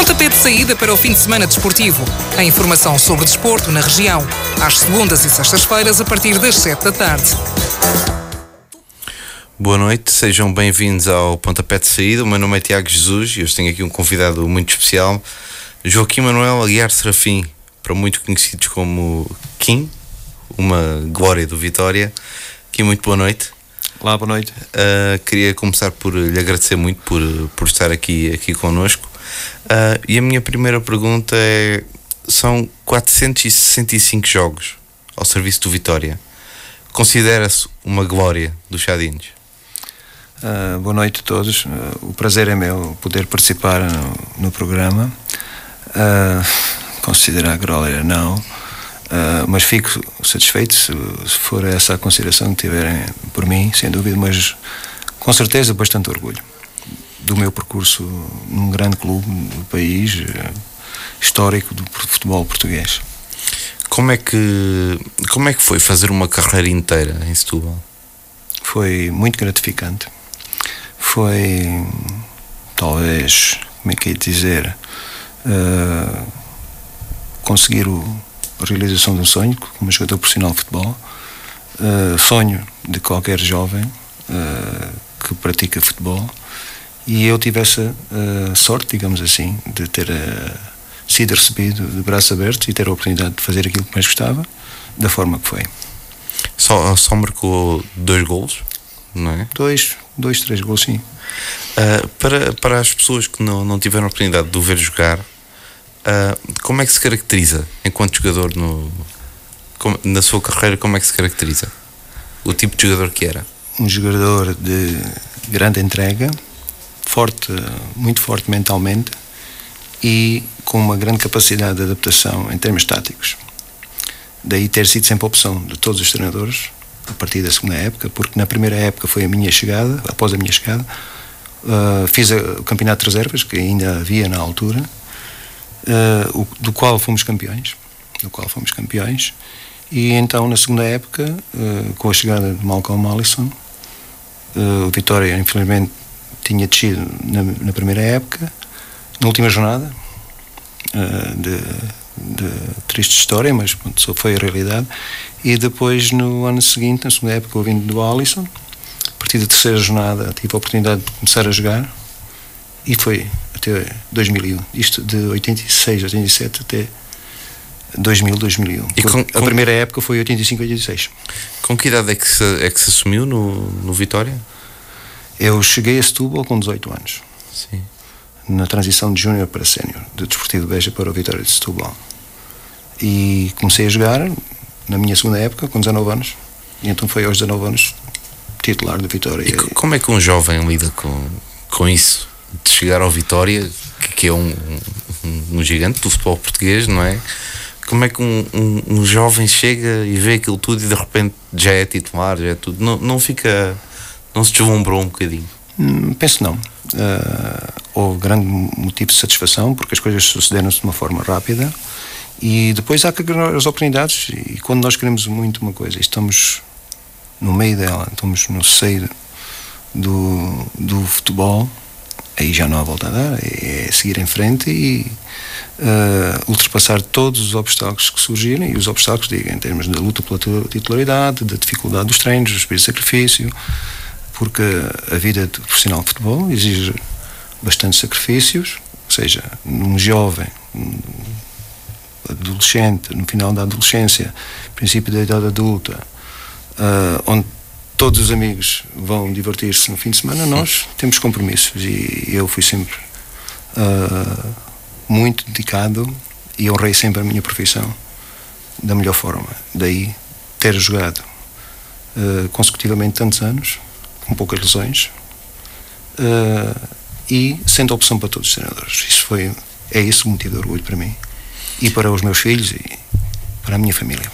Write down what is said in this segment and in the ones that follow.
Pontapé de saída para o fim de semana desportivo. A informação sobre desporto na região. Às segundas e sextas-feiras, a partir das 7 da tarde. Boa noite, sejam bem-vindos ao Pontapé de Saída. O meu nome é Tiago Jesus e hoje tenho aqui um convidado muito especial, Joaquim Manuel Aguiar Serafim, para muitos conhecidos como Kim, uma glória do Vitória. Kim, muito boa noite. Olá, boa noite. Uh, queria começar por lhe agradecer muito por, por estar aqui, aqui connosco. Uh, e a minha primeira pergunta é: são 465 jogos ao serviço do Vitória. Considera-se uma glória dos Chadinos? Uh, boa noite a todos. o prazer é meu poder participar no, no programa. considerar glória, não. Uh, mas fico satisfeito se, se, for essa a consideração que tiverem por mim, sem dúvida, mas com certeza bastante orgulho do meu percurso num grande clube do país, uh, histórico do futebol português. Como é que como é que foi fazer uma carreira inteira em Setúbal? Foi muito gratificante. Foi talvez, como é que é dizer, uh, conseguir o a realização de um sonho como jogador profissional de futebol, uh, sonho de qualquer jovem uh, que pratica futebol e eu tive essa uh, sorte, digamos assim, de ter sido recebido de braços abertos e ter a oportunidade de fazer aquilo que mais gostava, da forma que foi. Só, só marcou dois golos, não é? Dois, dois, três gols, sim. para, para as pessoas que não, não tiveram a oportunidade de o ver jogar, Uh, como é que se caracteriza enquanto jogador no, como, na sua carreira? Como é que se caracteriza? O tipo de jogador que era? Um jogador de grande entrega, forte, muito forte mentalmente e com uma grande capacidade de adaptação em termos táticos. Daí ter sido sempre a opção de todos os treinadores a partir da segunda época, porque na primeira época foi a minha chegada, após a minha chegada, uh, fiz o campeonato de reservas, que ainda havia na altura, uh, do qual fomos campeões, do qual fomos campeões, e então na segunda época, uh, com a chegada de Malcolm Allison, o Vitória infelizmente tinha descido na, na primeira época, na última jornada, de, de, triste história, mas pronto, só foi a realidade, e depois no ano seguinte, na segunda época, ouvindo do Allison, a partir da terceira jornada tive a oportunidade de começar a jogar, e foi até 2001. Isto de 86, 87 até 2000, 2001. E com, a primeira época foi 85, 86. Com que idade é que se, é que se assumiu no, no Vitória? Eu cheguei a Setúbal com 18 anos. Sim. Na transição de júnior para sénior, de Desportivo de Beja para o Vitória de Setúbal. E comecei a jogar na minha segunda época, com 19 anos. E então foi aos 19 anos titular do Vitória. E como é que um jovem lida com, com isso? de chegar ao Vitória, que, é um, um, um, gigante do futebol português, não é? Como é que um, um, um, jovem chega e vê aquilo tudo e de repente já é titular, já é tudo? Não, não fica. Não se deslumbrou um bocadinho? Hum, penso não. Uh, houve grande motivo de satisfação porque as coisas sucederam-se de uma forma rápida e depois há as oportunidades e quando nós queremos muito uma coisa estamos no meio dela, estamos no seio do, do futebol aí já não há volta a dar, é seguir em frente e uh, ultrapassar todos os obstáculos que surgirem, e os obstáculos, digo, em termos da luta pela titularidade, da dificuldade dos treinos, do espírito de sacrifício, porque a vida de profissional de futebol exige bastantes sacrifícios, ou seja, num jovem, adolescente, no final da adolescência, princípio da idade adulta, uh, onde todos os amigos vão divertir-se no fim de semana, nós temos compromissos e eu fui sempre uh, muito dedicado e honrei sempre a minha profissão da melhor forma. Daí ter jogado uh, consecutivamente tantos anos, com poucas lesões, uh, e sendo opção para todos os treinadores. Isso foi, é isso o motivo de orgulho para mim e para os meus filhos e para a minha família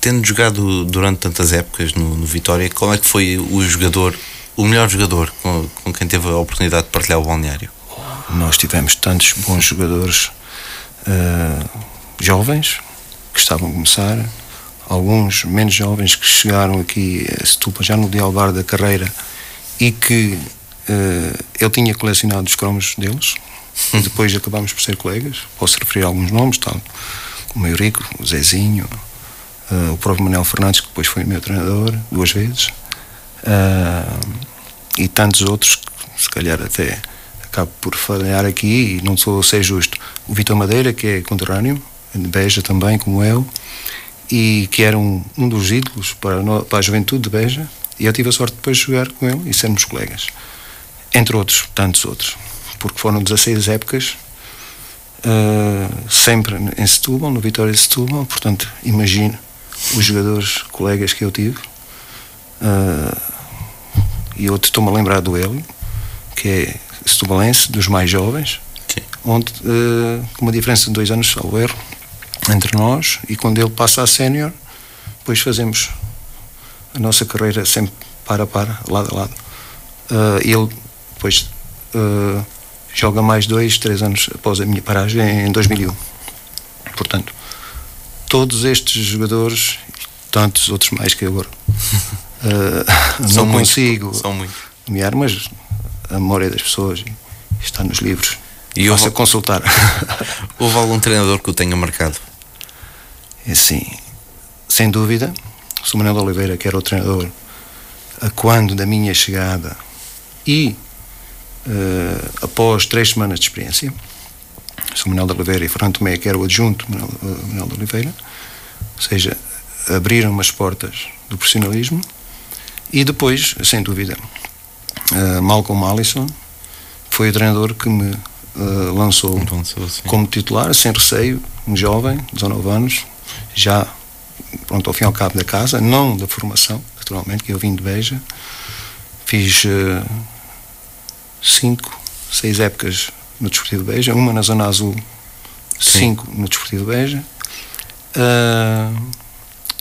tendo jogado durante tantas épocas no, no, Vitória, qual é que foi o jogador, o melhor jogador com, com, quem teve a oportunidade de partilhar o balneário? Nós tivemos tantos bons jogadores uh, jovens que estavam a começar, alguns menos jovens que chegaram aqui a Setúbal já no dialbar da carreira e que Uh, ele tinha colecionado os cromos deles, e depois acabámos por ser colegas. Posso referir alguns nomes, tal. Como o Eurico, o Zezinho, uh, o próprio Manuel Fernandes, que depois foi meu treinador duas vezes, uh, e tantos outros que se calhar até acabo por falhar aqui e não sou ser justo. O Vitor Madeira, que é conterrâneo, de Beja também, como eu, e que era um, um dos ídolos para, para a juventude de Beja, e eu tive a sorte de depois de jogar com ele e sermos colegas. Entre outros, tantos outros. Porque foram 16 épocas, uh, sempre em Setúbal, no Vitória de Setúbal, portanto, imagino os jogadores, colegas que eu tive. Uh, e outro estou-me a lembrar do Hélio, que é setubalense, dos mais jovens, Sim. onde, uh, com uma diferença de dois anos, ao erro, entre nós, e quando ele passa a sénior, depois fazemos a nossa carreira sempre para a para, lado a lado. Uh, ele depois uh, joga mais dois, três anos após a minha paragem em 2001. Portanto, todos estes jogadores, tantos outros mais que agora, uh, não consigo são muitos. nomear, mas a memória das pessoas está nos livros. E Posso houve, consultar. houve algum treinador que o tenha marcado? É sim, sem dúvida. O Manuel de Oliveira, que era o treinador a quando da minha chegada e uh, após três semanas de experiência, o Manuel de Oliveira e Fernando Tomé, que era o adjunto Manuel, uh, Manuel de Oliveira, ou seja, abriram as portas do profissionalismo e depois, sem dúvida, uh, Malcolm Allison foi o treinador que me uh, lançou, lançou como titular, sem receio, um jovem, 19 anos, já pronto, ao fim e ao cabo da casa, não da formação, naturalmente, que eu vim de Beja. Fiz uh, cinco, seis épocas no Desportivo de Beja, uma na Zona Azul, Sim. cinco no Desportivo de Beja. Uh,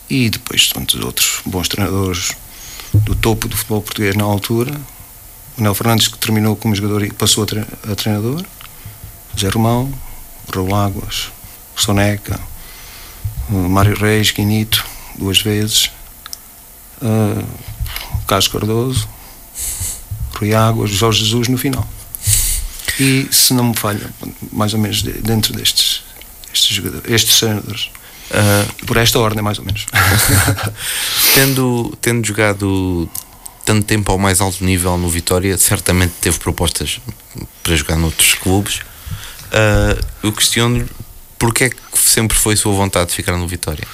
e depois tantos outros bons treinadores do topo do futebol português na altura. O Nel Fernandes, que terminou como jogador e passou a, tre a treinador. José Romão, Raul Águas, Soneca, Mário Reis, Guinito, duas vezes, uh, Carlos Cardoso, Rui Águas, Jorge Jesus no final. E se não me falha, mais ou menos dentro destes, estes jogadores, estes treinadores. Uh, por esta ordem, mais ou menos. tendo, tendo jogado tanto tempo ao mais alto nível no Vitória, certamente teve propostas para jogar noutros clubes. Uh, eu questiono Porquê é que sempre foi sua vontade de ficar no Vitória?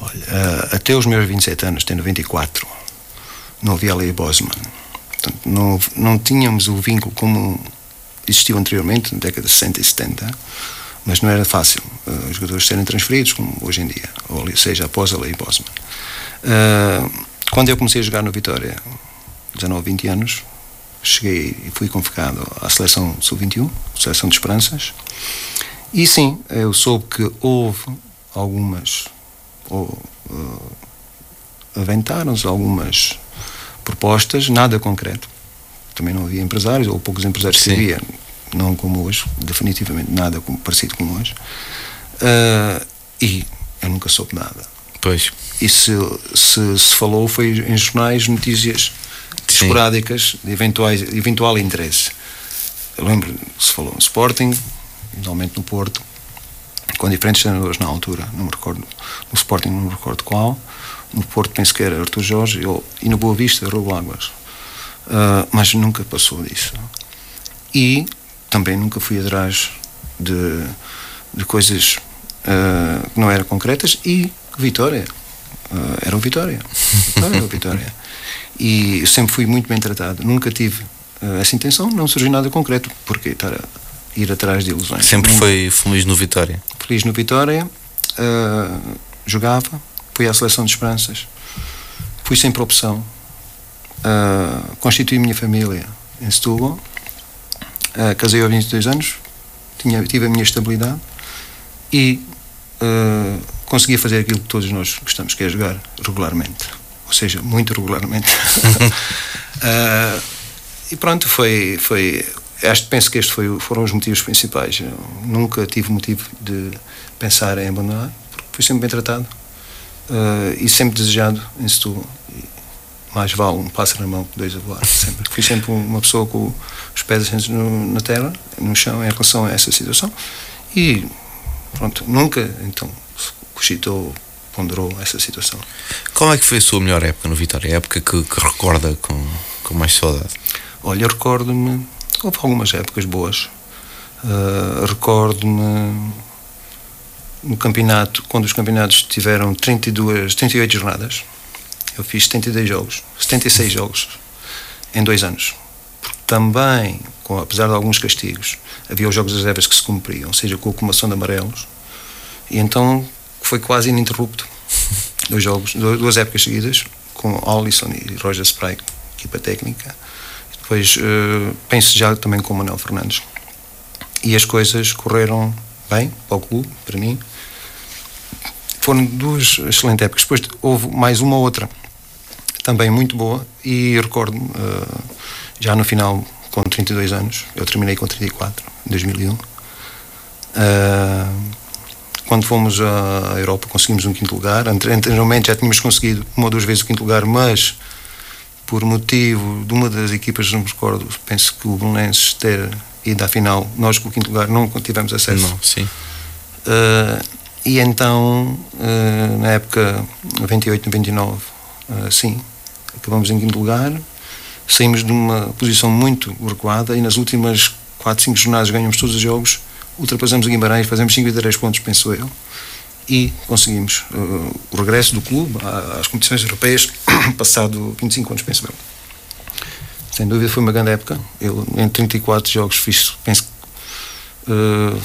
Olha, uh, até os meus 27 anos, tendo 24, não havia lei Bosman. Portanto, não, não tínhamos o vínculo como existiu anteriormente, na década de 60 e 70, mas não era fácil uh, os jogadores serem transferidos, como hoje em dia, ou seja, após a lei Bosman. Uh, quando eu comecei a jogar no Vitória, 19, 20 anos, cheguei e fui convocado à seleção sub-21, seleção de esperanças, e sim, eu soube que houve algumas, ou uh, aventaram-se algumas propostas, nada concreto. Também não havia empresários, ou poucos empresários que havia, não como hoje, definitivamente nada como, parecido com hoje. Uh, e eu nunca soube nada. Pois. E se, se, se falou foi em jornais, notícias Sim. esporádicas de eventuais, eventual interesse. Eu lembro se falou no Sporting, eventualmente no Porto, com diferentes treinadores na altura, não me recordo, no Sporting não me recordo qual, no Porto penso que era Artur Jorge e no Boa Vista Raul Águas, uh, mas nunca passou disso. E também nunca fui atrás de, de coisas uh, que não eram concretas e Vitória. Uh, era o Vitória. Vitória era o Vitória. E eu sempre fui muito bem tratado. Nunca tive essa intenção, não surgiu nada concreto. Porque estar a, ir atrás de ilusões. Sempre foi feliz no Vitória? Feliz no Vitória, uh, jogava, fui à seleção de esperanças, fui sempre opção, uh, constituí minha família em Setúbal, uh, casei aos 22 anos, tinha, tive a minha estabilidade e uh, consegui fazer aquilo que todos nós gostamos, que é jogar regularmente, ou seja, muito regularmente. uh, e pronto, foi, foi acho, penso que estes foi, foram os motivos principais. Eu nunca tive motivo de pensar em abandonar, porque fui sempre bem tratado uh, e sempre desejado em Setúbal. mais vale um pássaro na mão que dois a voar. Sempre. Fui sempre uma pessoa com os pés assentos na terra, no chão, em relação a essa situação. E, pronto, nunca, então, cogitou, ponderou essa situação. Qual é que foi a sua melhor época no Vitória? A época que, que recorda com, com mais saudade? Olha, recordo-me, houve algumas épocas boas. Uh, recordo-me no campeonato, quando os campeonatos tiveram 32, 38 jornadas, eu fiz 72 jogos, 76 jogos em dois anos. Porque também, com, apesar de alguns castigos, havia os jogos das reservas que se cumpriam, ou seja, com a acumulação de amarelos, e então foi quase ininterrupto. Dois jogos, duas épocas seguidas, com Alisson e Roger Sprague, equipa técnica. Depois uh, já também com o Manuel Fernandes. E as coisas correram bem para o clube, para mim. Foram duas excelentes épocas. Depois houve mais uma outra também muito boa e recordo uh, já no final com 32 anos, eu terminei com 34 em 2001. Uh, quando fomos à Europa conseguimos um quinto lugar. Anteriormente já tínhamos conseguido uma ou duas vezes o quinto lugar, mas por motivo de uma das equipas, não me recordo, penso que o Belenenses ter ido à final, nós com o quinto lugar não tivemos acesso. Não, sim. Uh, e então, uh, na época 98, 99, uh, sim, acabamos em quinto lugar, saímos de uma posição muito recuada e nas últimas 4, 5 jornadas ganhamos todos os jogos ultrapassamos o Guimarães, fazemos 53 pontos, penso eu, e conseguimos uh, o regresso do clube às competições europeias, passado 25 anos, penso eu. Sem dúvida foi uma grande época. Eu, em 34 jogos, fiz, penso uh,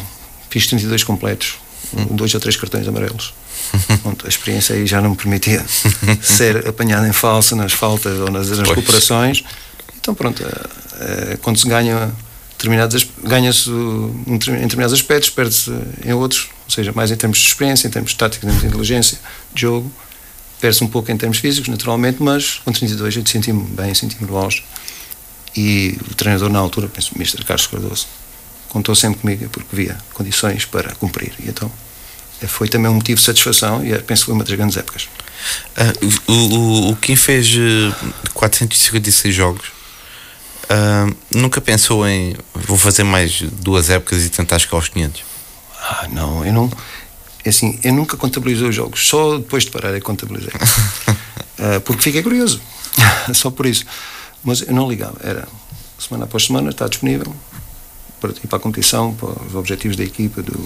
fiz 32 completos, um, dois ou três cartões amarelos. Pronto, a experiência aí já não me permitia ser apanhado em falsa nas faltas ou nas, nas recuperações. Então, pronto, uh, quando se ganha determinados ganha-se em determinados aspectos, perde-se em outros, ou seja, mais em termos de experiência, em termos de tática, em termos de inteligência, de jogo, perde-se um pouco em termos físicos, naturalmente, mas com 32 eu senti-me bem, senti-me bons. E o treinador na altura, penso, o Mr. Carlos Cardoso, contou sempre comigo porque via condições para cumprir. E então foi também um motivo de satisfação e penso que foi uma das grandes épocas. Uh, o, o, o Kim fez 456 eh, jogos Uh, nunca pensou em vou fazer mais duas épocas e tentar chegar aos 500? Ah, não, eu não. É assim, eu nunca contabilizei os jogos, só depois de parar é que contabilizei. uh, porque fiquei curioso, só por isso. Mas eu não ligava, era semana após semana, está disponível para ir para a competição, para os objetivos da equipa, do,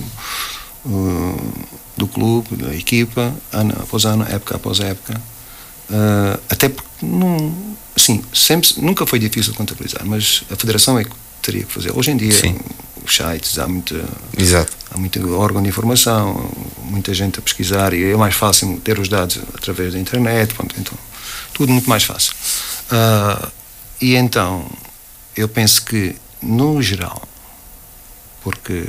uh, do clube, da equipa, ano após ano, época após época. Uh, até porque não, assim, sempre, nunca foi difícil contabilizar, mas a federação é que teria que fazer. Hoje em dia, Sim. Os sites, há muita, Exato. há muito órgão de informação, muita gente a pesquisar e é mais fácil ter os dados através da internet, pronto, então, tudo muito mais fácil. Uh, e então, eu penso que, no geral, porque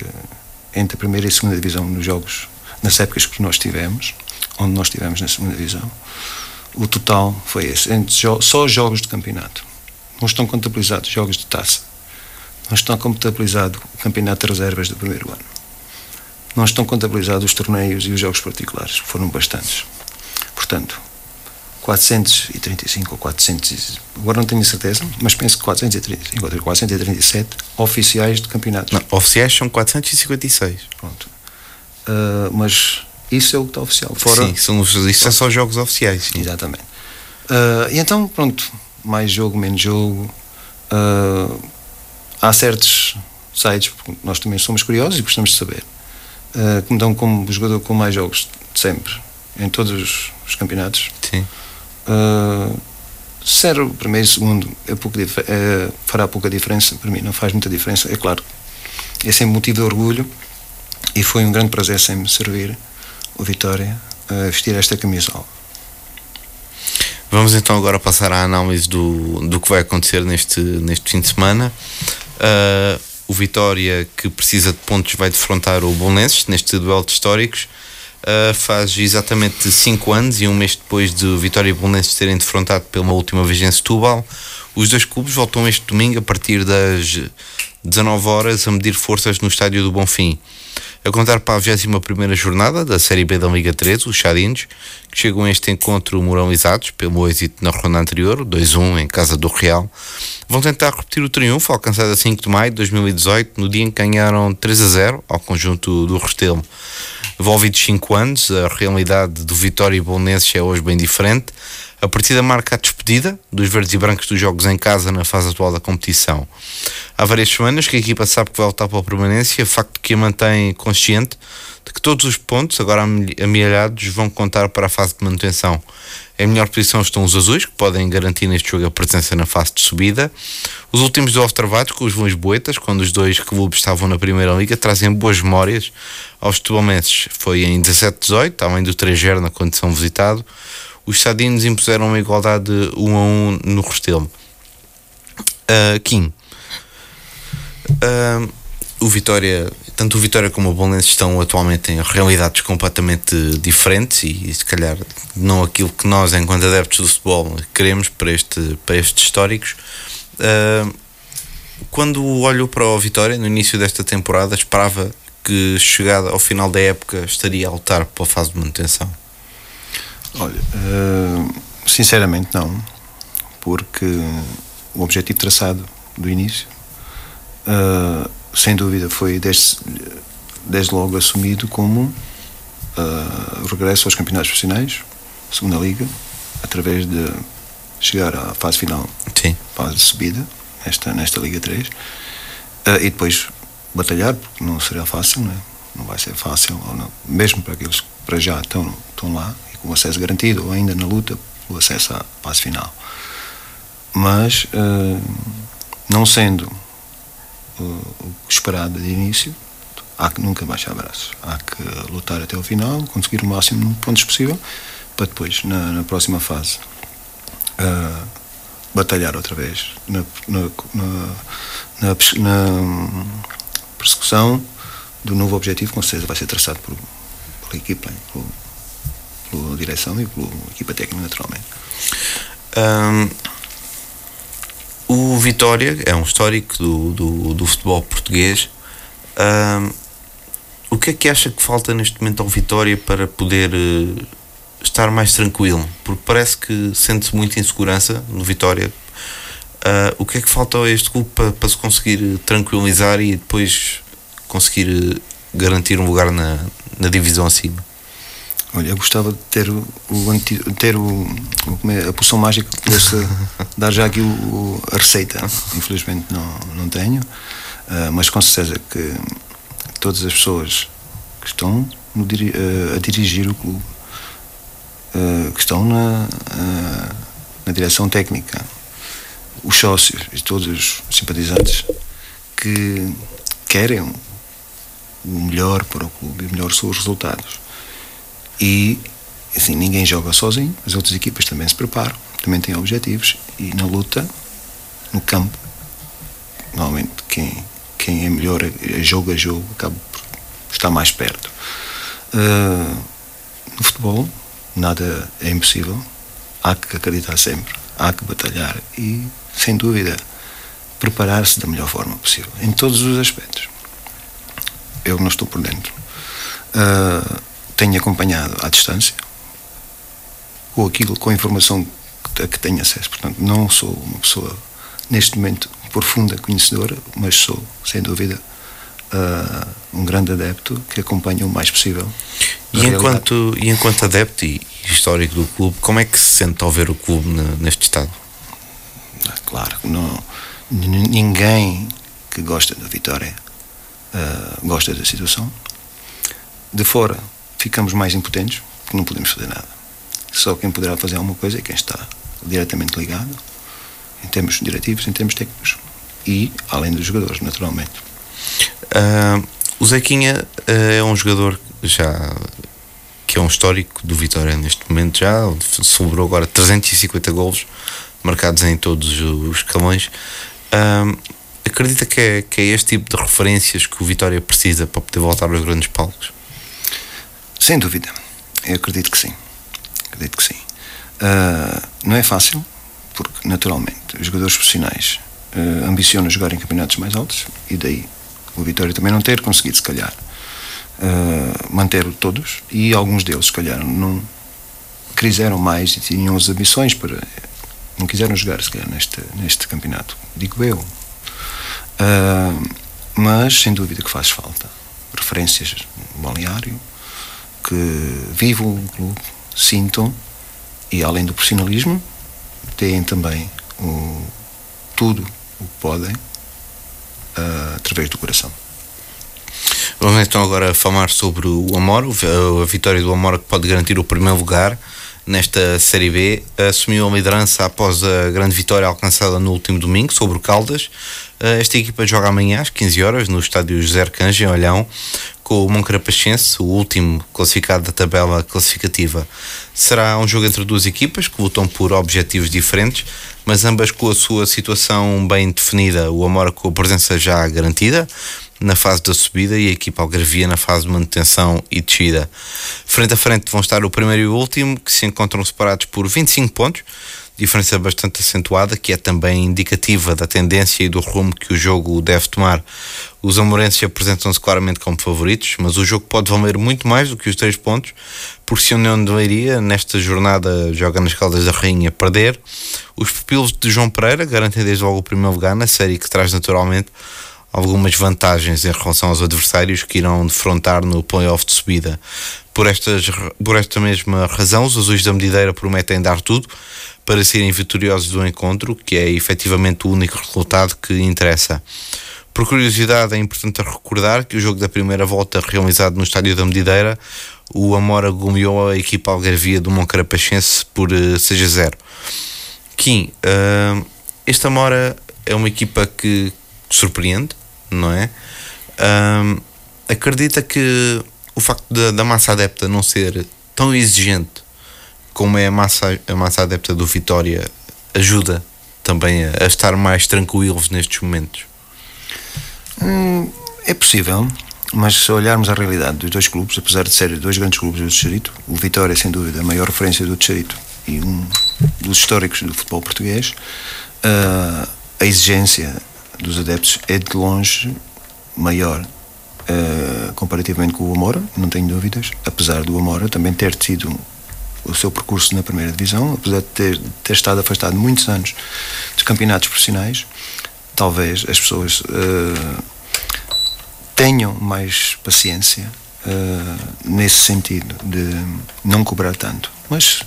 entre a primeira e a segunda divisão nos jogos, nas épocas que nós tivemos, onde nós tivemos na segunda divisão, o total foi esse. Entre só jogos de campeonato. Não estão contabilizados jogos de taça. Não estão contabilizados o campeonato de reservas do primeiro ano. Não estão contabilizados os torneios e os jogos particulares, que foram bastantes. Portanto, 435 ou 400, agora não tenho certeza, mas penso que 435 ou 437 oficiais de campeonatos. Não, oficiais são 456. Pronto. Uh, mas isso é o que está oficial. Fora, sim, são, isso são só jogos oficiais. Sim. Exatamente. Uh, e então, pronto, mais jogo, menos jogo. Uh, há certos sites, nós também somos curiosos e gostamos de saber, uh, que me dão como jogador com mais jogos de sempre, em todos os, os campeonatos. Sim. Uh, ser o primeiro e segundo é pouco é, fará pouca diferença, para mim não faz muita diferença, é claro. É sempre motivo de orgulho e foi um grande prazer sempre servir o Vitória a vestir esta camisola. Vamos então agora passar à análise do, do que vai acontecer neste, neste fim de semana. Uh, o Vitória, que precisa de pontos, vai defrontar o Bolonenses neste duelo de históricos. Uh, faz exatamente 5 anos e um mês depois de Vitória e Bolonenses terem defrontado pela última vez em Setúbal. Os dois clubes voltam este domingo a partir das 19 horas a medir forças no estádio do Bonfim. A contar para a 21 jornada da Série B da Liga 3, os Chadinos, que chegam a este encontro moralizados pelo êxito na ronda anterior, 2-1 em casa do Real, vão tentar repetir o triunfo alcançado a 5 de maio de 2018, no dia em que ganharam 3-0 ao conjunto do Restelo. Envolvidos 5 anos, a realidade do Vitória e Bolonenses é hoje bem diferente. A partida marca a despedida dos verdes e brancos dos jogos em casa na fase atual da competição. Há várias semanas que a equipa sabe que vai lutar pela permanência, facto que a mantém consciente de que todos os pontos, agora amealhados, vão contar para a fase de manutenção. Em melhor posição estão os azuis, que podem garantir neste jogo a presença na fase de subida. Os últimos do observados com os Luís Boetas, quando os dois clubes estavam na Primeira Liga, trazem boas memórias aos tubalenses. Foi em 17-18, além do 3 na condição visitado, os sadinos impuseram uma igualdade de 1 a 1 no Restelo. Uh, Kim, uh, o Vitória, tanto o Vitória como o Bolonense estão atualmente em realidades completamente diferentes e se calhar não aquilo que nós, enquanto adeptos do futebol, queremos para, este, para estes históricos. Uh, quando olho para o Vitória no início desta temporada, esperava que chegada ao final da época estaria a lutar pela fase de manutenção. Olha, uh, sinceramente não, porque o objetivo traçado do início, uh, sem dúvida, foi desde, desde logo assumido como o regresso aos campeonatos profissionais, segunda liga, através de chegar à fase final, Sim. fase de subida, nesta, nesta Liga 3, e depois batalhar, porque não será fácil, não, é? não vai ser fácil, não, mesmo para aqueles que para já estão, estão lá com acesso garantido ou ainda na luta pelo acesso à fase final. Mas, uh, não sendo uh, o esperado de início, há que nunca baixar braços. Há que lutar até o final, conseguir o máximo de pontos possível, para depois, na, na próxima fase, uh, batalhar outra vez na, na, na, na, persecução do novo objetivo, com certeza vai ser traçado por, pela equipa, por, pela direção e pela equipa técnica, naturalmente. Um, o Vitória é um histórico do, do, do futebol português. Um, o que é que acha que falta neste momento ao Vitória para poder uh, estar mais tranquilo? Porque parece que sente-se muita insegurança no Vitória. Uh, o que é que falta a este clube para, para se conseguir tranquilizar e depois conseguir uh, garantir um lugar na, na divisão acima? Olha, eu gostava de ter o, o ter o, é, a poção mágica que pudesse dar já aqui o, a receita. Infelizmente não, não tenho, uh, mas com certeza que todas as pessoas que estão no, uh, a dirigir o clube, uh, que estão na, na direção técnica, os sócios e todos os simpatizantes que querem o melhor para o clube e melhor os resultados e, assim, ninguém joga sozinho, as outras equipas também se preparam, também têm objetivos e na luta, no campo, normalmente quem, quem é melhor jogo a jogo acaba por estar mais perto. Uh, no futebol, nada é impossível, há que acreditar sempre, há que batalhar e, sem dúvida, preparar-se da melhor forma possível, em todos os aspectos. Eu não estou por dentro. Uh, tenho acompanhado à distância, com aquilo, com a informação que, que tenho acesso. Portanto, não sou uma pessoa, neste momento, profunda conhecedora, mas sou, sem dúvida, uh, um grande adepto que acompanha o mais possível. E enquanto, e enquanto adepto e histórico do clube, como é que se sente ao ver o clube neste estado? Ah, claro, não, ninguém que gosta da vitória uh, gosta da situação. De fora, ficamos mais impotentes porque não podemos fazer nada. Só quem poderá fazer alguma coisa é quem está diretamente ligado, em termos diretivos, em termos técnicos e além dos jogadores, naturalmente. Uh, o Zequinha uh, é um jogador já que é um histórico do Vitória neste momento já celebrou agora 350 golos marcados em todos os escalões. Uh, acredita que é, que é este tipo de referências que o Vitória precisa para poder voltar aos grandes palcos? Sem dúvida. Eu acredito que sim. Acredito que sim. Uh, não é fácil, porque naturalmente os jogadores profissionais uh, ambicionam jogar em campeonatos mais altos e daí o Vitória também não ter conseguido, se calhar, uh, manter todos e alguns deles, se calhar, não quiseram mais e tinham as ambições para. não quiseram jogar, se calhar, neste, neste campeonato. Digo eu. Uh, mas, sem dúvida, que faz falta. Referências no balneário, que vivam o clube, sintam e, além do profissionalismo, têm também o, tudo o que podem uh, através do coração. Vamos então agora falar sobre o Amor, a vitória do Amor que pode garantir o primeiro lugar nesta Série B. Assumiu a liderança após a grande vitória alcançada no último domingo sobre o Caldas. Esta equipa joga amanhã às 15 horas no estádio José Arcanjo, em Olhão, com o Moncarapachense, o último classificado da tabela classificativa. Será um jogo entre duas equipas que lutam por objetivos diferentes, mas ambas com a sua situação bem definida. O Amora com a presença já garantida na fase da subida e a equipa algarvia na fase de manutenção e descida. Frente a frente vão estar o primeiro e o último, que se encontram separados por 25 pontos, diferença bastante acentuada, que é também indicativa da tendência e do rumo que o jogo deve tomar. Os amorenses apresentam-se claramente como favoritos, mas o jogo pode valer muito mais do que os três pontos, porque se a União de Leiria, nesta jornada, joga nas Caldas da Rainha perder, os pupilos de João Pereira garantem desde logo o primeiro lugar na série que traz naturalmente algumas vantagens em relação aos adversários que irão defrontar no playoff de subida. Por, estas, por esta mesma razão, os azuis da Medideira prometem dar tudo para serem vitoriosos do encontro, que é efetivamente o único resultado que interessa. Por curiosidade, é importante recordar que o jogo da primeira volta realizado no estádio da Medideira, o Amora goleou a equipa algarvia do Moncarapachense por 6 eh, a 0. Kim, uh, esta Amora é uma equipa que surpreende, não é? Um, acredita que o facto da, da, massa adepta não ser tão exigente como é a massa, a massa adepta do Vitória ajuda também a, a estar mais tranquilos nestes momentos? Hum, é possível, mas se olharmos a realidade dos dois clubes, apesar de serem dois grandes clubes do Distrito, o Vitória é sem dúvida a maior referência do Distrito e um dos históricos do futebol português, uh, a exigência dos adeptos é de longe maior uh, comparativamente com o Amora, não tenho dúvidas, apesar do Amora também ter tido o seu percurso na primeira divisão, apesar de ter, ter estado afastado muitos anos dos campeonatos profissionais, talvez as pessoas uh, tenham mais paciência uh, nesse sentido de não cobrar tanto. Mas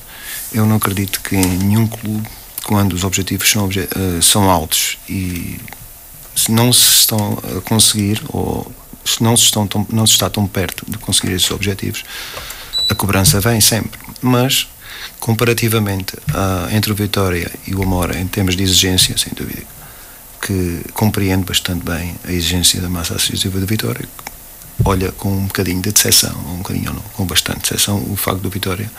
eu não acredito que em nenhum clube, quando os objetivos são, uh, são altos e se não se estão a conseguir ou se não se, estão tão, não se está tão perto de conseguir esses objetivos, a cobrança vem sempre. Mas, comparativamente a, entre o Vitória e o Amora, em termos de exigência, sem dúvida, que compreende bastante bem a exigência da massa associativa do Vitória, olha com um bocadinho de decepção, um bocadinho não, com bastante decepção, o facto do Vitória,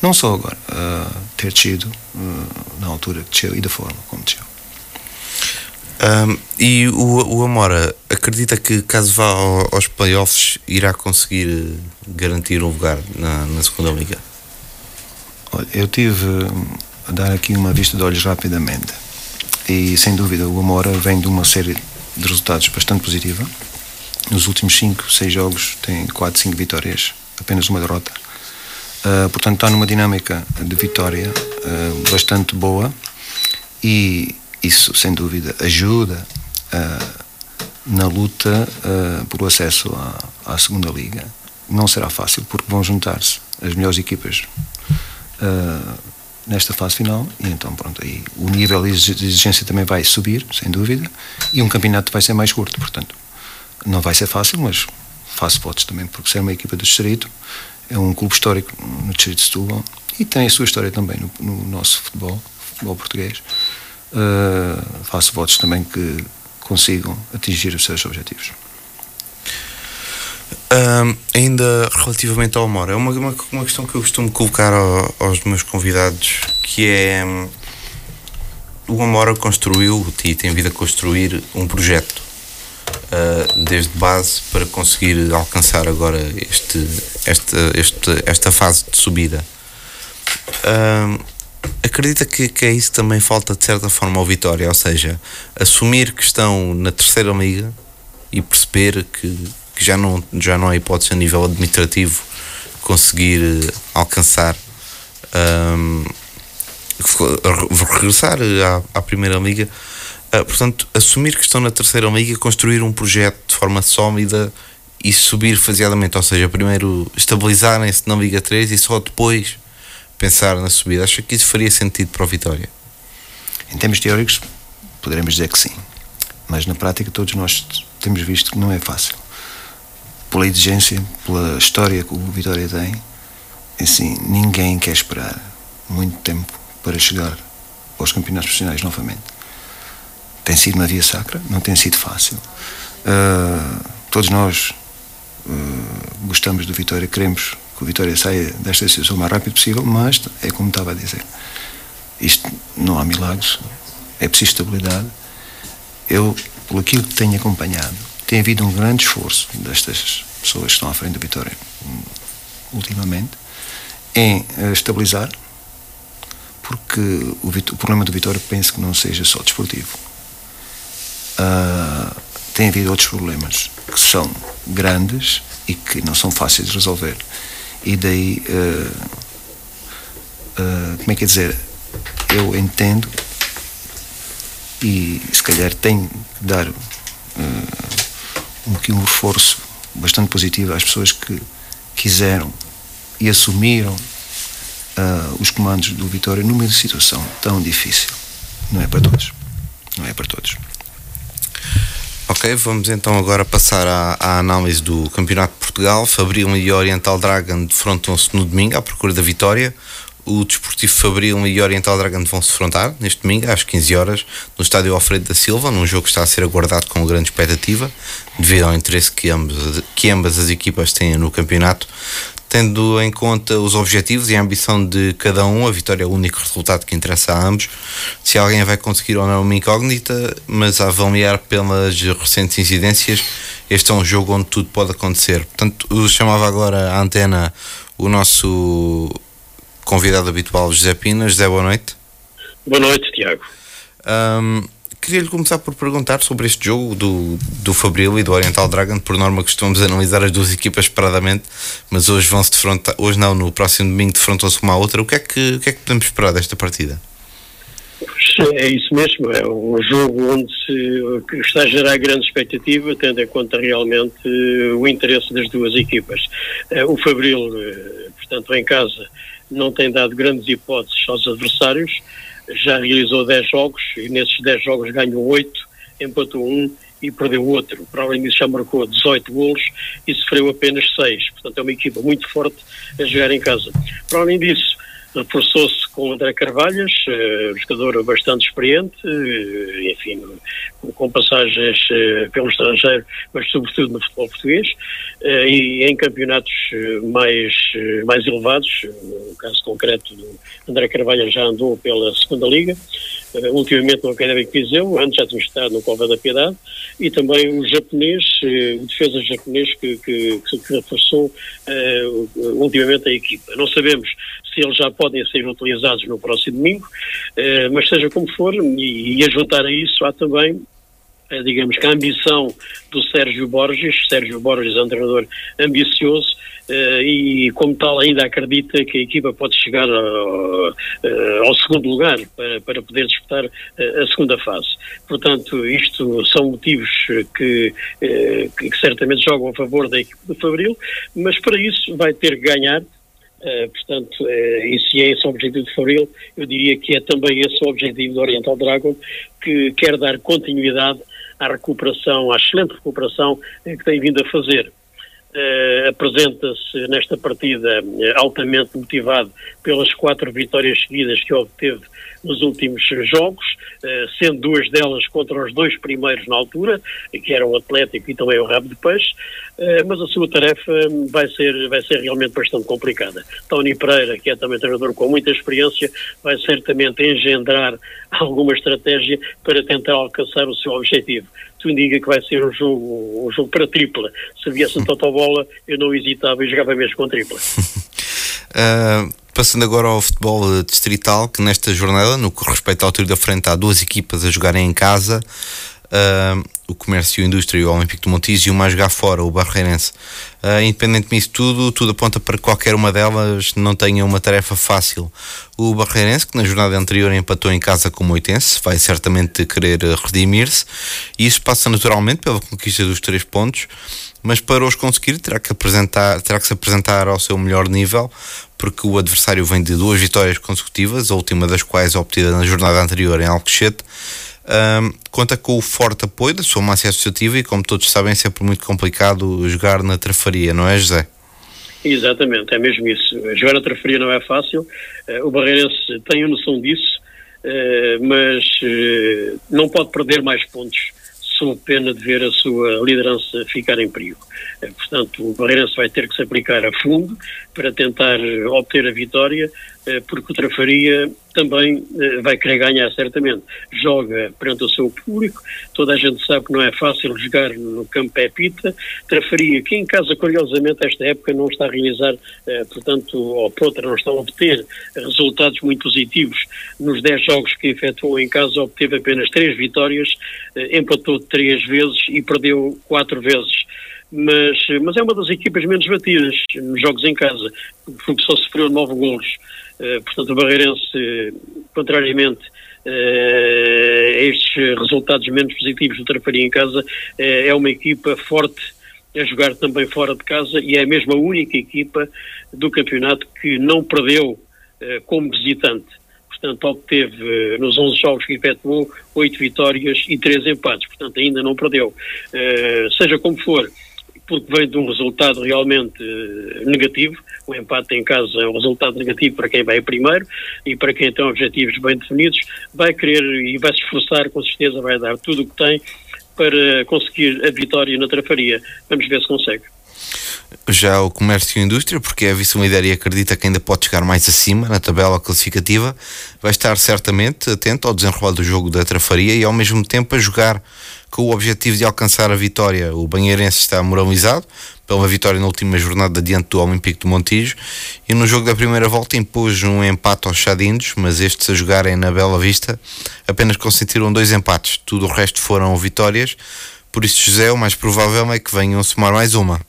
não só agora, uh, ter descido uh, na altura que desceu e da forma como desceu. Um, e o, o Amora acredita que caso vá aos playoffs irá conseguir eh, garantir um lugar na, na segunda liga? Eu tive a dar aqui uma vista de olhos rapidamente e sem dúvida o Amora vem de uma série de resultados bastante positiva. Nos últimos 5, 6 jogos tem 4, 5 vitórias, apenas uma derrota. Uh, portanto, está numa dinâmica de vitória uh, bastante boa e isso, sem dúvida, ajuda uh, na luta uh, por acesso à, à, segunda liga. Não será fácil, porque vão juntar-se as melhores equipas uh, nesta fase final e então, pronto, aí o nível de exigência também vai subir, sem dúvida, e um campeonato vai ser mais curto, portanto, não vai ser fácil, mas faço votos também, porque ser uma equipa do Distrito é um clube histórico no Distrito de Setúbal e tem a sua história também no, no nosso futebol, futebol português. Uh, faço votos também que consigam atingir os seus objetivos. Uh, ainda relativamente ao Amor, é uma, uma, uma, questão que eu costumo colocar ao, aos meus convidados, que é um, o Amora construiu e tem vindo a construir um projeto uh, desde base para conseguir alcançar agora este, esta, este, esta fase de subida. Uh, acredita que, que é isso também falta de certa forma ao Vitória, ou seja, assumir que estão na terceira liga e perceber que, que já não, já não há hipótese a nível administrativo conseguir uh, alcançar um, regressar à, à Primeira Liga. Uh, portanto, assumir que estão na Terceira Liga, construir um projeto de forma sólida e subir faseadamente, ou seja, primeiro estabilizarem-se na Liga 3 e só depois pensar na subida. Acho que isso faria sentido para o Vitória. Em termos teóricos, poderemos dizer que sim, mas na prática todos nós temos visto que não é fácil. Pela exigência, pela história que o Vitória tem, assim, ninguém quer esperar muito tempo para chegar aos campeonatos profissionais novamente. Tem sido uma via sacra, não tem sido fácil. Uh, todos nós uh, gostamos do Vitória, queremos que o Vitória saia desta situação o mais rápido possível, mas é como estava a dizer, isto não há milagres, é preciso estabilidade. Eu, por aquilo que tenho acompanhado, tem havido um grande esforço destas pessoas que estão à frente do Vitória ultimamente em eh, estabilizar porque o, o, problema do Vitória penso que não seja só desportivo. Uh, tem havido outros problemas que são grandes e que não são fáceis de resolver. E daí, uh, uh, como é que é dizer, eu entendo e se calhar tenho que dar uh, um, um reforço bastante positivo às pessoas que quiseram e assumiram uh, os comandos do Vitória numa situação tão difícil. Não é para todos. Não é para todos. Ok, vamos então agora passar à, à, análise do Campeonato de Portugal. Fabril e Oriental Dragon defrontam-se no domingo à procura da vitória. O Desportivo Fabril e Oriental Dragon vão se defrontar neste domingo às 15 horas no estádio Alfredo da Silva, num jogo que está a ser aguardado com grande expectativa, devido ao interesse que ambas, que ambas as equipas têm no campeonato tendo em conta os objetivos e a ambição de cada um, a vitória é o único resultado que interessa a ambos. Se alguém vai conseguir ou não é uma incógnita, mas a avaliar pelas recentes incidências, este é um jogo onde tudo pode acontecer. Portanto, chamava agora à antena o nosso convidado habitual, José Pina. José, boa noite. Boa noite, Tiago. Um, Queria-lhe começar por perguntar sobre este jogo do, do Fabril e do Oriental Dragon. Por norma, costumamos analisar as duas equipas separadamente, mas hoje vão se defrontar, hoje não, no próximo domingo defrontam-se uma à outra. O que, é que, o que é que podemos esperar desta partida? É isso mesmo, é um jogo onde se, está a gerar grande expectativa, tendo em conta realmente uh, o interesse das duas equipas. Uh, o Fabril, uh, portanto, em casa, não tem dado grandes hipóteses aos adversários, já realizou 10 jogos e nesses 10 jogos ganhou 8, empatou 1 e perdeu outro. Para além disso, já marcou 18 golos e sofreu apenas 6. Portanto, é uma equipa muito forte a jogar em casa. Para além disso, reforçou-se com André Carvalhas, uh, jogador bastante experiente, uh, enfim, com passagens uh, pelo estrangeiro, mas sobretudo no futebol português, e em campeonatos mais, mais elevados, no caso concreto André Carvalhas já andou pela segunda liga, ultimamente no Académico Viseu, antes já tinha estado no Cova da Piedade, e também o japonês, o defesa japonês que, que, que reforçou ultimamente a equipa. Não sabemos se eles já podem ser utilizados no próximo domingo, eh, mas seja como for, e, a juntar a isso há também eh, digamos que a ambição do Sérgio Borges, Sérgio Borges é um treinador ambicioso uh, e como tal ainda acredita que a equipa pode chegar ao, ao segundo lugar para, poder disputar a segunda fase. Portanto, isto são motivos que, que, certamente jogam a favor da equipa do Fabril, mas para isso vai ter que ganhar Uh, portanto, uh, e se é esse o objetivo de Fabril, eu diria que é também esse o objetivo do Oriental Dragon, que quer dar continuidade à recuperação, à excelente recuperação que tem vindo a fazer. Uh, apresenta-se nesta partida altamente motivado pelas quatro vitórias seguidas que obteve nos últimos jogos, eh, sendo duas delas contra os dois primeiros na altura, que eram o Atlético e também o Rabo de Peixe, eh, mas a sua tarefa vai ser, vai ser realmente bastante complicada. Tony Pereira, que é também treinador com muita experiência, vai certamente engendrar alguma estratégia para tentar alcançar o seu objetivo. Tu indica que vai ser um jogo, um jogo para tripla. Se viesse um bola, eu não hesitava e jogava mesmo com tripla. uh, Passando agora ao futebol distrital, que nesta jornada, no que respeita ao tiro da frente, há duas equipas a jogarem em casa. Uh, o Comércio e a Indústria e o Olímpico de Montijo e uma a jogar fora, o Barreirense. Uh, independentemente disso tudo, tudo aponta para que qualquer uma delas não tenha uma tarefa fácil. O Barreirense, que na jornada anterior empatou em casa com o Moitense, vai certamente querer redimir-se e isso passa naturalmente pela conquista dos três pontos mas para os conseguir terá que, apresentar, terá que se apresentar ao seu melhor nível, porque o adversário vem de duas vitórias consecutivas, a última das quais obtida na jornada anterior em Alcochete. Um, conta com o forte apoio da sua massa associativa e, como todos sabem, é sempre muito complicado jogar na trafaria, não é, José? Exatamente, é mesmo isso. Jogar na trafaria não é fácil. Uh, o Barreirense tem a noção disso, uh, mas uh, não pode perder mais pontos sob pena de ver a sua liderança ficar em perigo. Eh, portanto, o Barreirense vai ter que se aplicar a fundo para tentar obter a vitória, eh, porque o Trafaria também eh, vai querer ganhar, certamente. Joga perante o seu público, toda a gente sabe que não é fácil jogar no campo Pepita. Trafaria, que em casa, curiosamente, esta época não está a realizar, portanto, ou por outra, não está a obter resultados muito positivos. Nos 10 jogos que efetuou em casa, obteve apenas 3 vitórias, empatou 3 vezes e perdeu 4 vezes mas, mas é uma das equipas menos batidas nos jogos em casa, porque só sofreu nove golos. Uh, portanto, o Barreirense, contrariamente uh, a estes resultados menos positivos do Trafaria em casa, é uma equipa forte a jogar também fora de casa e é mesmo a única equipa do campeonato que não perdeu como visitante portanto obteve nos 11 jogos que efetuou 8 vitórias e 3 empates, portanto ainda não perdeu. Uh, seja como for, porque vem de um resultado realmente uh, negativo. O empate em casa é um resultado negativo para quem vai primeiro e para quem tem objetivos bem definidos, vai querer e vai se esforçar, com certeza, vai dar tudo o que tem para conseguir a vitória na trafaria. Vamos ver se consegue já o comércio e a indústria, porque é vice-líder e acredita que ainda pode chegar mais acima na tabela classificativa, vai estar certamente atento ao desenrolar do jogo da Trafaria e ao mesmo tempo a jogar com o objetivo de alcançar a vitória. O Banheirense está moralizado pela vitória na última jornada diante do Olímpico de Montijo e no jogo da primeira volta impôs um empate aos Chadinhos, mas estes a jogarem na Bela Vista apenas consentiram dois empates, tudo o resto foram vitórias. Por isso, José, o mais provável é que venham somar mais uma.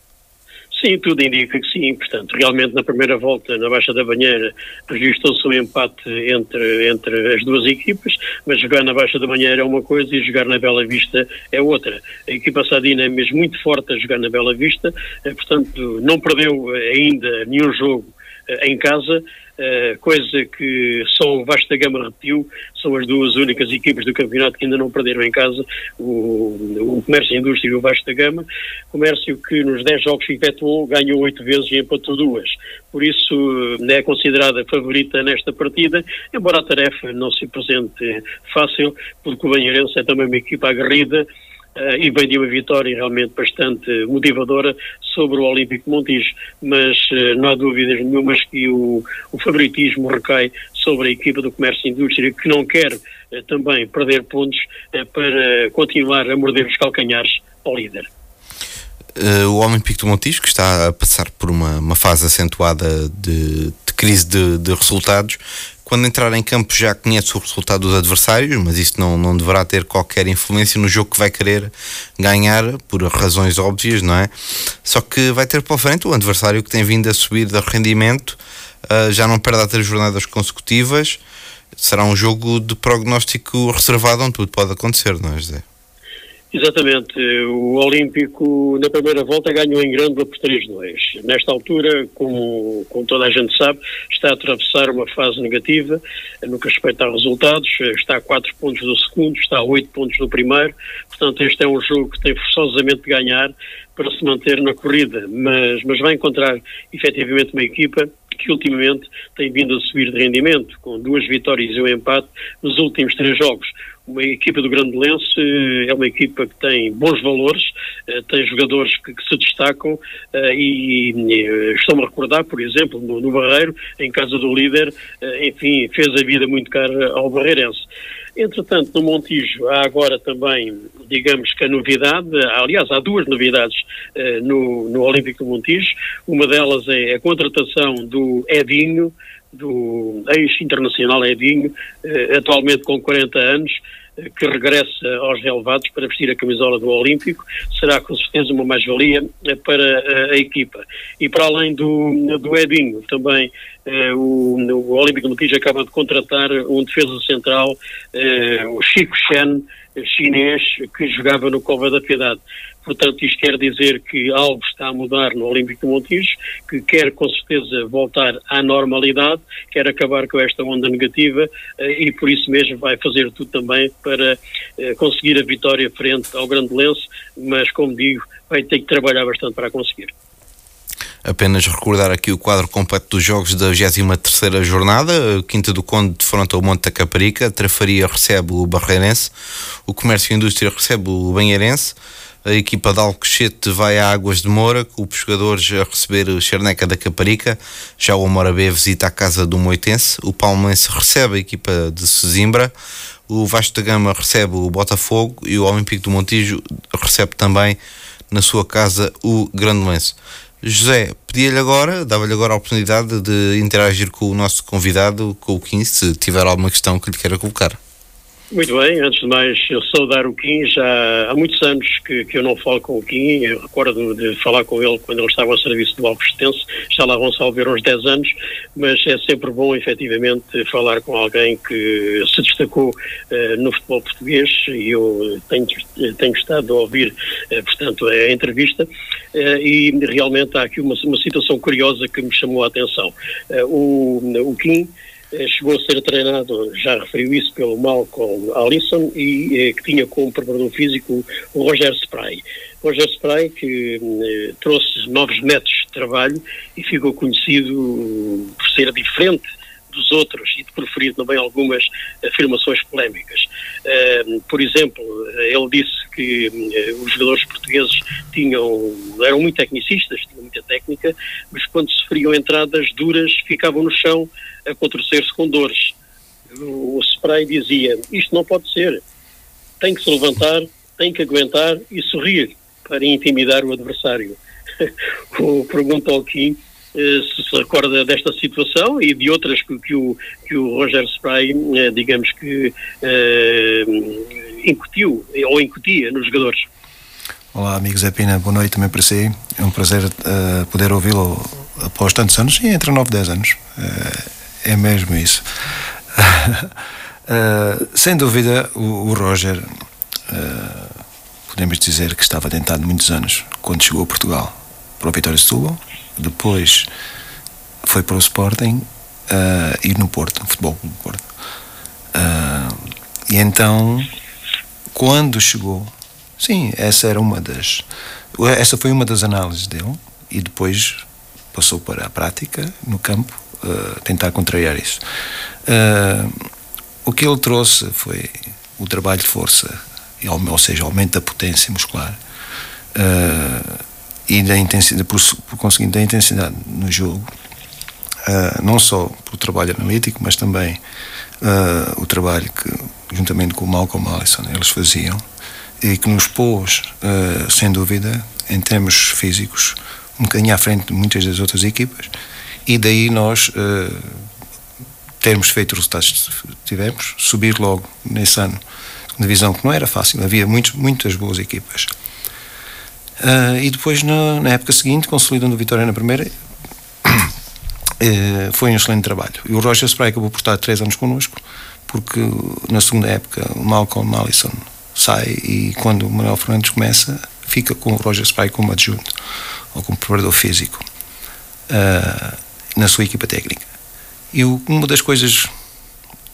Sim, tudo indica que sim. Portanto, realmente na primeira volta, na Baixa da Banheira, registrou-se um empate entre, entre as duas equipas, mas jogar na Baixa da Banheira é uma coisa e jogar na Bela Vista é outra. A equipa Sadina é mesmo muito forte a jogar na Bela Vista, eh, portanto, não perdeu ainda nenhum jogo eh, em casa Uh, coisa que só o Vasta Gama repetiu, são as duas únicas equipas do campeonato que ainda não perderam em casa, o, o Comércio e Indústria e o Vasta Gama, comércio que nos 10 jogos que efetuou ganhou 8 vezes e empatou duas, por isso eh, é considerada favorita nesta partida, embora a tarefa não se apresente fácil, porque o Banheirense é também uma equipa aguerrida, Uh, e vem de uma vitória realmente bastante motivadora sobre o Olímpico Montijo, mas uh, não há dúvidas nenhumas que o, o, favoritismo recai sobre a equipa do Comércio e Indústria, que não quer uh, também perder pontos para continuar a morder os calcanhares ao líder. o Olímpico de Montijo, que está a passar por uma, uma fase acentuada de, de crise de, de resultados, quando entrar em campo já conhece o resultado dos adversários, mas isso não, não deverá ter qualquer influência no jogo que vai querer ganhar, por razões óbvias, não é? Só que vai ter pela frente o adversário que tem vindo a subir de rendimento, uh, já não perde a três jornadas consecutivas, será um jogo de prognóstico reservado onde tudo pode acontecer, não é, José? Exatamente. O Olímpico, na primeira volta, ganhou em grande por 3-2. Nesta altura, como, como toda a gente sabe, está a atravessar uma fase negativa no que respeita a resultados. Está a 4 pontos do segundo, está a 8 pontos do primeiro. Portanto, este é um jogo que tem forçosamente de ganhar para se manter na corrida. Mas, mas vai encontrar, efetivamente, uma equipa que ultimamente tem vindo a subir de rendimento, com duas vitórias e um empate nos últimos três jogos. Uma equipa do Grande Lenço eh, é uma equipa que tem bons valores, eh, tem jogadores que, que se destacam eh, e, e estou-me a recordar, por exemplo, no, no, Barreiro, em casa do líder, enfim, fez a vida muito cara ao Barreirense. Entretanto, no Montijo há agora também, digamos que a novidade, aliás, há duas novidades no, no Olímpico do Montijo. Uma delas é a contratação do Edinho, do ex-internacional Edinho, eh, atualmente com 40 anos, que regressa aos relevados para vestir a camisola do Olímpico, será com certeza uma mais-valia para a equipa. E para além do, do Edinho, também o, o Olímpico Montijo acaba de contratar um defesa central, o Chico Chen, chinês, que jogava no Cova da Piedade. Portanto, isto quer dizer que algo está a mudar no Olímpico de Montijo, que quer com certeza voltar à normalidade, quer acabar com esta onda negativa eh, e por isso mesmo vai fazer tudo também para eh, conseguir a vitória frente ao Grande Lenço, mas como digo, vai ter que trabalhar bastante para conseguir. Apenas recordar aqui o quadro completo dos jogos da 23 jornada. Quinta do Conde defronta o Monte da Caparica, Trafaria recebe o Barreirense, o Comércio e Indústria recebe o Banheirense, a equipa de Alcochete vai a Águas de Moura, com os jogadores a receber o Charneca da Caparica, já o Amora B visita a casa do Moitense, o Palmeirense recebe a equipa de Sesimbra, o Vasco da Gama recebe o Botafogo e o Olímpico do Montijo recebe também na sua casa o Grande Lenço. José, pedia-lhe agora, dava-lhe agora a oportunidade de interagir com o nosso convidado, com o 15, se tiver alguma questão que lhe queira colocar. Muito bem, antes de mais, eu saudar o Kim, já há muitos anos que, que eu não falo com o Kim, eu recordo de falar com ele quando ele estava ao serviço do Alcostense, já lá vão salvar uns 10 anos, mas é sempre bom, efetivamente, falar com alguém que se destacou uh, no futebol português e eu tenho, tenho estado a ouvir, uh, portanto, a entrevista uh, e realmente há aqui uma, uma situação curiosa que me chamou a atenção. o, o Kim eh, chegou a ser treinado, já referiu isso, pelo Malcolm Allison e eh, que tinha como preparador físico o Roger Spray. Roger Spray que eh, trouxe novos métodos de trabalho e ficou conhecido por ser diferente dos outros e de preferir também algumas afirmações polémicas. Uh, por exemplo, ele disse que uh, os jogadores portugueses tinham, eram muito tecnicistas, tinham muita técnica, mas quando sofriam entradas duras ficavam no chão a contorcer-se com dores. O, spray dizia, isto não pode ser, tem que se levantar, tem que aguentar e sorrir para intimidar o adversário. o pergunta ao Kim eh, se se recorda desta situação e de outras que, que o, que o Roger Spray, eh, digamos que, eh, incutiu ou incutia nos jogadores. Olá, amigos Zé Pina, boa noite também para si. É um prazer uh, poder ouvi-lo após tantos anos, e entre 9 e 10 anos. Uh, é mesmo isso. uh, sem dúvida, o, o Roger, podemos dizer que estava tentado muitos anos quando chegou a Portugal para o Vitória Setúbal, depois foi para o Sporting uh, e no Porto, no Futebol do Porto. e então, quando chegou, sim, essa era uma das, essa foi uma das análises dele e depois passou para a prática no campo uh, tentar contrariar isso. Uh, o que ele trouxe foi o trabalho de força, ou seja, aumento da potência muscular uh, e da intensidade, por, por conseguir da intensidade no jogo, não só pelo trabalho analítico, mas também o trabalho que, juntamente com o Malcolm Allison, eles faziam e que nos pôs, sem dúvida, em termos físicos, um bocadinho à frente de muitas das outras equipas e daí nós uh, termos feito os resultados que tivemos, subir logo nesse ano divisão que não era fácil, havia muitos, muitas boas equipas. Uh, e depois, na, na, época seguinte, consolidando a vitória na primeira, uh, foi um excelente trabalho. E o Roger Spray acabou por estar três anos connosco, porque na segunda época o Malcolm Allison sai e quando o Manuel Fernandes começa, fica com o Roger Spray como adjunto ou como preparador físico. Uh, na sua equipa técnica. E uma das coisas,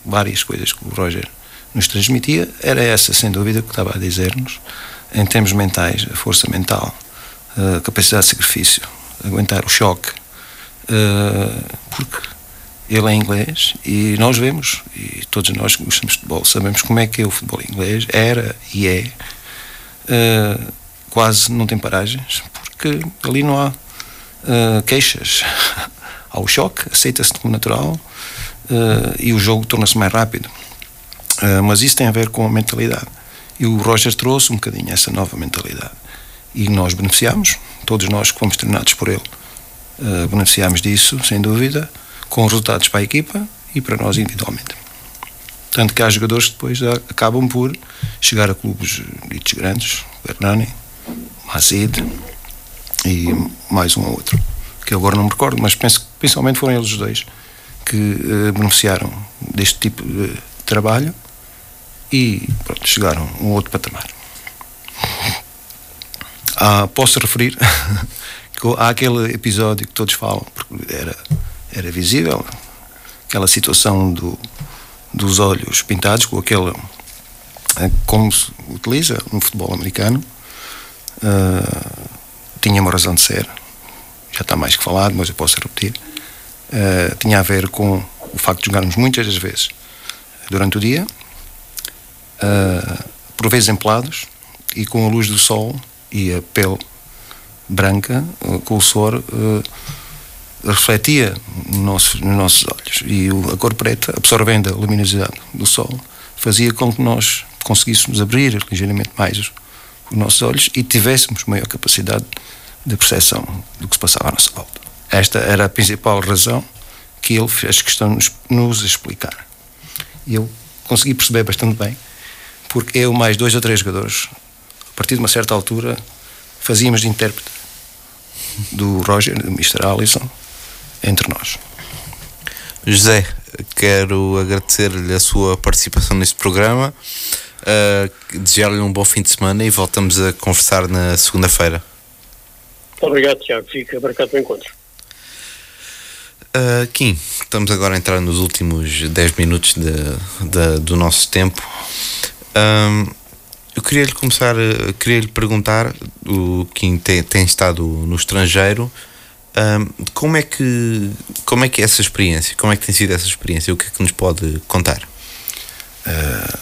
várias coisas que o Roger nos transmitia, era essa, sem dúvida, que estava a dizer-nos, em termos mentais, a força mental, a capacidade de sacrifício, aguentar o choque, porque ele é inglês e nós vemos, e todos nós que gostamos de futebol, sabemos como é que é o futebol inglês, era e é, quase não tem paragens, porque ali não há queixas. ao choque, aceita-se como natural e o jogo torna-se mais rápido. Mas isso tem a ver com a mentalidade. E o Roger trouxe um bocadinho essa nova mentalidade. E nós beneficiamos, todos nós que fomos treinados por ele, uh, beneficiamos disso, sem dúvida, com resultados para a equipa e para nós individualmente. Tanto que há jogadores que depois acabam por chegar a clubes ditos grandes, Bernani, Mazid e mais um ou outro, que eu agora não me recordo, mas penso que principalmente foram eles os dois que uh, beneficiaram deste tipo de trabalho e pronto, chegaram a um outro patamar. Ah, posso referir que há aquele episódio que todos falam, porque era, era visível, aquela situação do, dos olhos pintados, com aquele. Eh, como se utiliza no futebol americano. Uh, tinha uma razão de ser, já está mais que falado, mas eu posso repetir. Uh, tinha a ver com o facto de jogarmos muitas das vezes durante o dia, uh, por vezes empelados e com a luz do sol e a pele branca, com o suor, uh, refletia no nosso, nos nossos olhos. E a cor preta, absorvendo a luminosidade do sol, fazia com que nós conseguíssemos abrir ligeiramente mais os nossos olhos e tivéssemos maior capacidade de percepção do que se passava à nossa volta. Esta era a principal razão que ele fez questão de nos, nos explicar. E eu consegui perceber bastante bem, porque eu, mais dois ou três jogadores, a partir de uma certa altura, fazíamos de intérprete do Roger, do Mr. Allison, entre nós. José, quero agradecer-lhe a sua participação neste programa, uh, desejar-lhe um bom fim de semana e voltamos a conversar na segunda-feira. Obrigado, Tiago. Fica marcado o encontro. Uh, Kim, estamos agora a entrar nos últimos 10 minutos de, de, do nosso tempo. Um, eu queria lhe começar, queria lhe perguntar: o Kim tem, tem estado no estrangeiro, um, como, é que, como é que é essa experiência? Como é que tem sido essa experiência? O que é que nos pode contar? Uh,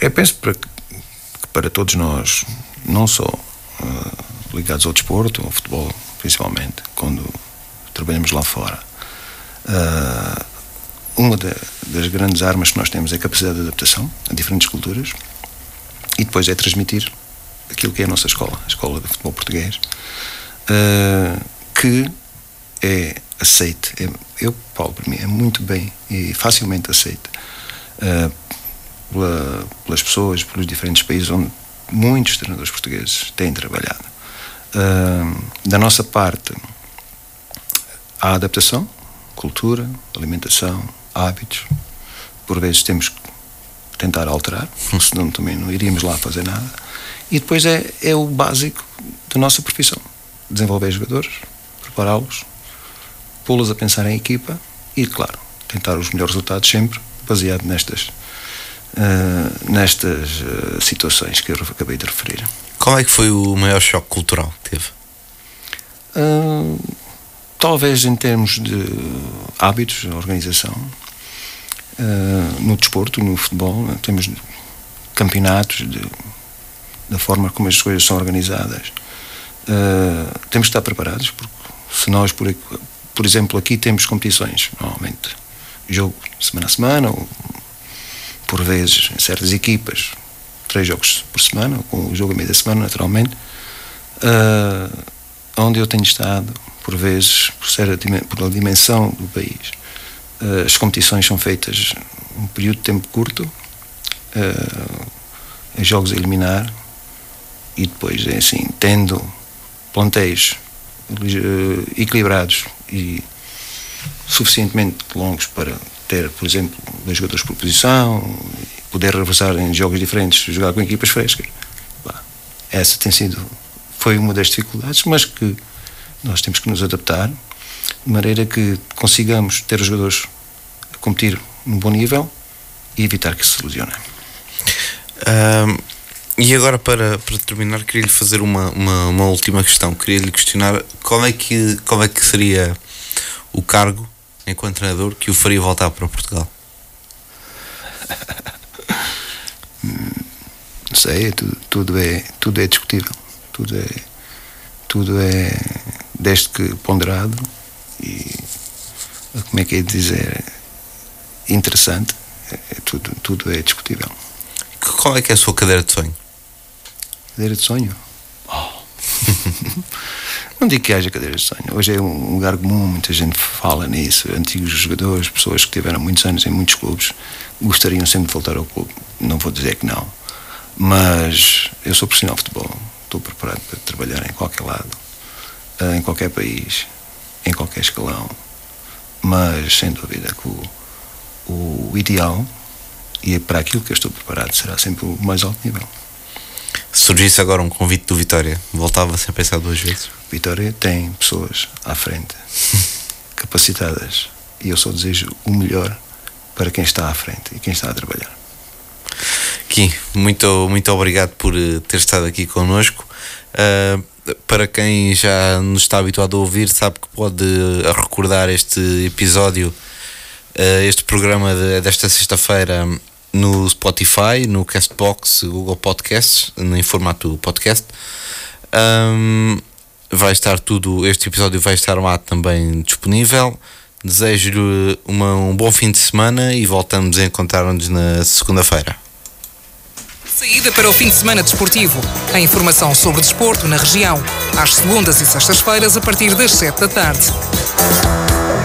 eu penso para, que para todos nós, não só uh, ligados ao desporto, ao futebol principalmente, quando trabalhamos lá fora, Uh, uma de, das grandes armas que nós temos é a capacidade de adaptação a diferentes culturas e depois é transmitir aquilo que é a nossa escola, a escola de futebol português, uh, que é aceite, é, eu, Paulo, para mim, é muito bem e facilmente aceite uh, pela, pelas pessoas, pelos diferentes países onde muitos treinadores portugueses têm trabalhado. Uh, da nossa parte, há adaptação, cultura, alimentação, hábitos. Por vezes temos que tentar alterar, senão também não iríamos lá fazer nada. E depois é, é o básico da nossa profissão: desenvolver jogadores, prepará-los, pô-los a pensar em equipa e, claro, tentar os melhores resultados sempre baseado nestas, uh, nestas uh, situações que eu acabei de referir. Qual é que foi o maior choque cultural que teve? Uh, talvez em termos de hábitos, organização, uh, no desporto, no futebol, né? temos campeonatos de, da forma como as coisas são organizadas. Uh, temos que estar preparados, porque se nós, por, por exemplo, aqui temos competições, normalmente, jogo semana a semana, ou por vezes em certas equipas, três jogos por semana, com o jogo a meio da semana, naturalmente, uh, onde eu tenho estado por vezes, por ser a, dimensão do país, as competições são feitas um período de tempo curto, uh, em jogos a eliminar, e depois, é assim, tendo plantéis uh, equilibrados e suficientemente longos para ter, por exemplo, dois jogadores por posição, poder reversar em jogos diferentes, jogar com equipas frescas. Essa tem sido, foi uma das dificuldades, mas que nós temos que nos adaptar de maneira que consigamos ter os jogadores a competir num bom nível e evitar que se ilusionem. Um, e agora, para, para terminar, queria-lhe fazer uma, uma, uma, última questão. Queria-lhe questionar qual é, que, qual é que seria o cargo, enquanto treinador, que o faria voltar para Portugal? Não sei, tudo, tudo, é, tudo é discutível. Tudo é, tudo é desde que ponderado e como é que é dizer interessante é, tudo, tudo é discutível qual é que é a sua cadeira de sonho? cadeira de sonho? Oh. Não digo que haja cadeiras de sonho. Hoje é um lugar comum, muita gente fala nisso. Antigos jogadores, pessoas que tiveram muitos anos em muitos clubes, gostariam sempre de voltar ao clube. Não vou dizer que não. Mas eu sou profissional de futebol. Estou preparado para trabalhar em qualquer lado, em qualquer país, em qualquer escalão. Mas, sem dúvida, que o, o ideal e é para aquilo que eu estou preparado será sempre o mais alto nível. Se surgisse agora um convite do Vitória, voltava-se a pensar duas vezes? Vitória tem pessoas à frente, capacitadas, e eu só desejo o melhor para quem está à frente e quem está a trabalhar. Kim, muito, muito obrigado por eh, ter estado aqui connosco. Uh, para quem já nos está habituado a ouvir, sabe que pode recordar este episódio, uh, este programa de, desta sexta-feira no Spotify, no Castbox, Google Podcasts, em formato podcast. Um, vai estar tudo, este episódio vai estar lá também disponível. Desejo-lhe um bom fim de semana e voltamos a encontrar-nos na segunda-feira. Saída para o fim de semana desportivo. A informação sobre desporto na região. Às segundas e sextas-feiras, a partir das 7 da tarde.